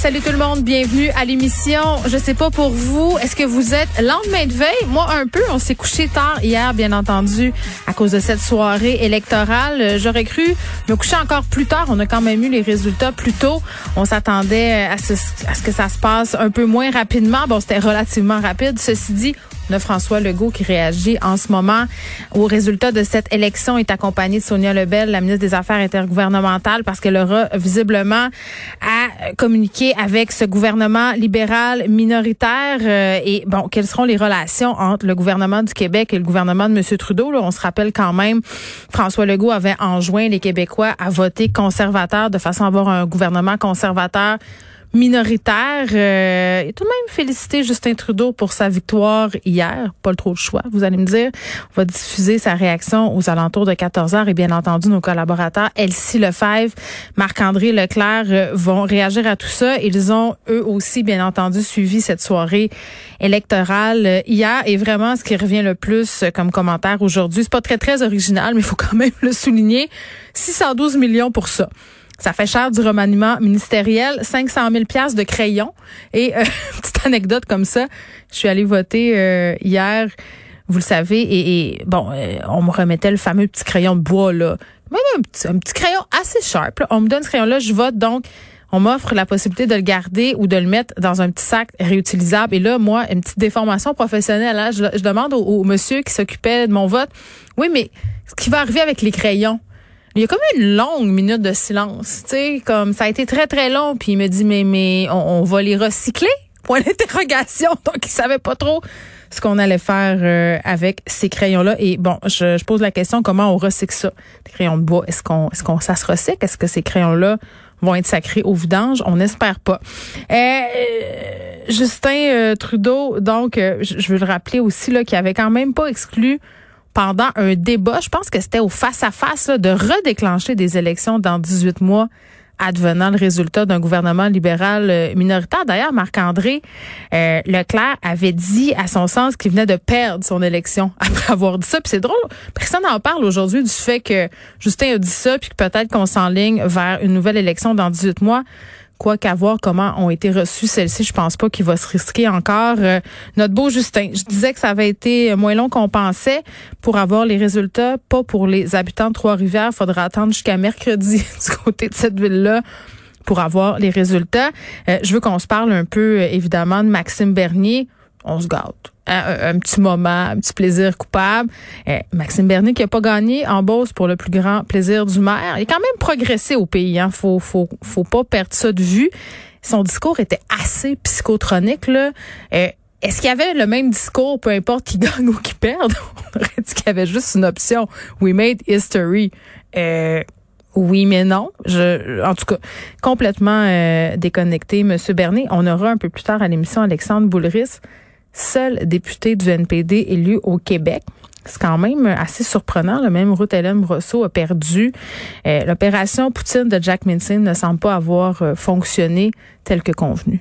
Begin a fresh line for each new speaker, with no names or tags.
Salut tout le monde, bienvenue à l'émission. Je sais pas pour vous, est-ce que vous êtes lendemain de veille? Moi un peu, on s'est couché tard hier, bien entendu, à cause de cette soirée électorale. J'aurais cru me coucher encore plus tard. On a quand même eu les résultats plus tôt. On s'attendait à ce, à ce que ça se passe un peu moins rapidement. Bon, c'était relativement rapide. Ceci dit, François Legault qui réagit en ce moment au résultat de cette élection est accompagné de Sonia Lebel, la ministre des Affaires intergouvernementales, parce qu'elle aura visiblement à communiquer avec ce gouvernement libéral minoritaire. Euh, et bon, quelles seront les relations entre le gouvernement du Québec et le gouvernement de M. Trudeau? On se rappelle quand même, François Legault avait enjoint les Québécois à voter conservateur de façon à avoir un gouvernement conservateur minoritaire. Euh, et tout de même féliciter Justin Trudeau pour sa victoire hier. Pas trop de choix, vous allez me dire. On va diffuser sa réaction aux alentours de 14 heures et bien entendu nos collaborateurs Elsie Lefebvre, Marc-André Leclerc euh, vont réagir à tout ça. Ils ont eux aussi bien entendu suivi cette soirée électorale euh, hier et vraiment ce qui revient le plus comme commentaire aujourd'hui, c'est pas très très original mais il faut quand même le souligner, 612 millions pour ça. Ça fait cher du remaniement ministériel, 500 000 pièces de crayons. Et euh, petite anecdote comme ça, je suis allée voter euh, hier, vous le savez, et, bon, euh, on me remettait le fameux petit crayon de bois là, même un petit, un petit crayon assez sharp. On me donne ce crayon-là, je vote donc. On m'offre la possibilité de le garder ou de le mettre dans un petit sac réutilisable. Et là, moi, une petite déformation professionnelle. Hein, je, demande au, au monsieur qui s'occupait de mon vote, oui, mais ce qui va arriver avec les crayons? Il y a comme une longue minute de silence, tu sais, comme ça a été très très long, puis il me dit mais mais on, va les recycler? Point d'interrogation. Donc il savait pas trop ce qu'on allait faire euh, avec ces crayons-là. Et bon, je, pose la question comment on recycle ça? Des crayons de bois, est-ce qu'on est-ce qu'on ça se recycle? Est-ce que ces crayons-là vont être sacrés au vidange? On n'espère pas. Euh, Justin euh, Trudeau, donc je veux le rappeler aussi là, qui avait quand même pas exclu pendant un débat, je pense que c'était au face-à-face, de redéclencher des élections dans 18 mois advenant le résultat d'un gouvernement libéral euh, minoritaire. D'ailleurs, Marc-André euh, Leclerc avait dit à son sens qu'il venait de perdre son élection après avoir dit ça. Puis c'est drôle, personne n'en parle aujourd'hui du fait que Justin a dit ça, puis que peut-être qu'on s'enligne vers une nouvelle élection dans 18 mois quoi qu'à voir comment ont été reçues celles-ci, je pense pas qu'il va se risquer encore. Euh, notre beau Justin, je disais que ça avait été moins long qu'on pensait pour avoir les résultats, pas pour les habitants de Trois-Rivières. Faudra attendre jusqu'à mercredi du côté de cette ville-là pour avoir les résultats. Euh, je veux qu'on se parle un peu, euh, évidemment, de Maxime Bernier. On se gâte un, petit moment, un petit plaisir coupable. Eh, Maxime Bernier qui a pas gagné en Beauce pour le plus grand plaisir du maire. Il a quand même progressé au pays. Hein. Faut, faut, faut pas perdre ça de vue. Son discours était assez psychotronique là. Eh, est-ce qu'il y avait le même discours, peu importe qui gagne ou qui perde? On aurait dit qu'il y avait juste une option. We made history. Euh, oui, mais non. Je, en tout cas, complètement euh, déconnecté, Monsieur Bernier. On aura un peu plus tard à l'émission Alexandre Boulris seul député du NPD élu au Québec. C'est quand même assez surprenant. Le même Ruth Hélène Brosseau a perdu. Euh, l'opération Poutine de Jack Minson ne semble pas avoir euh, fonctionné tel que convenu.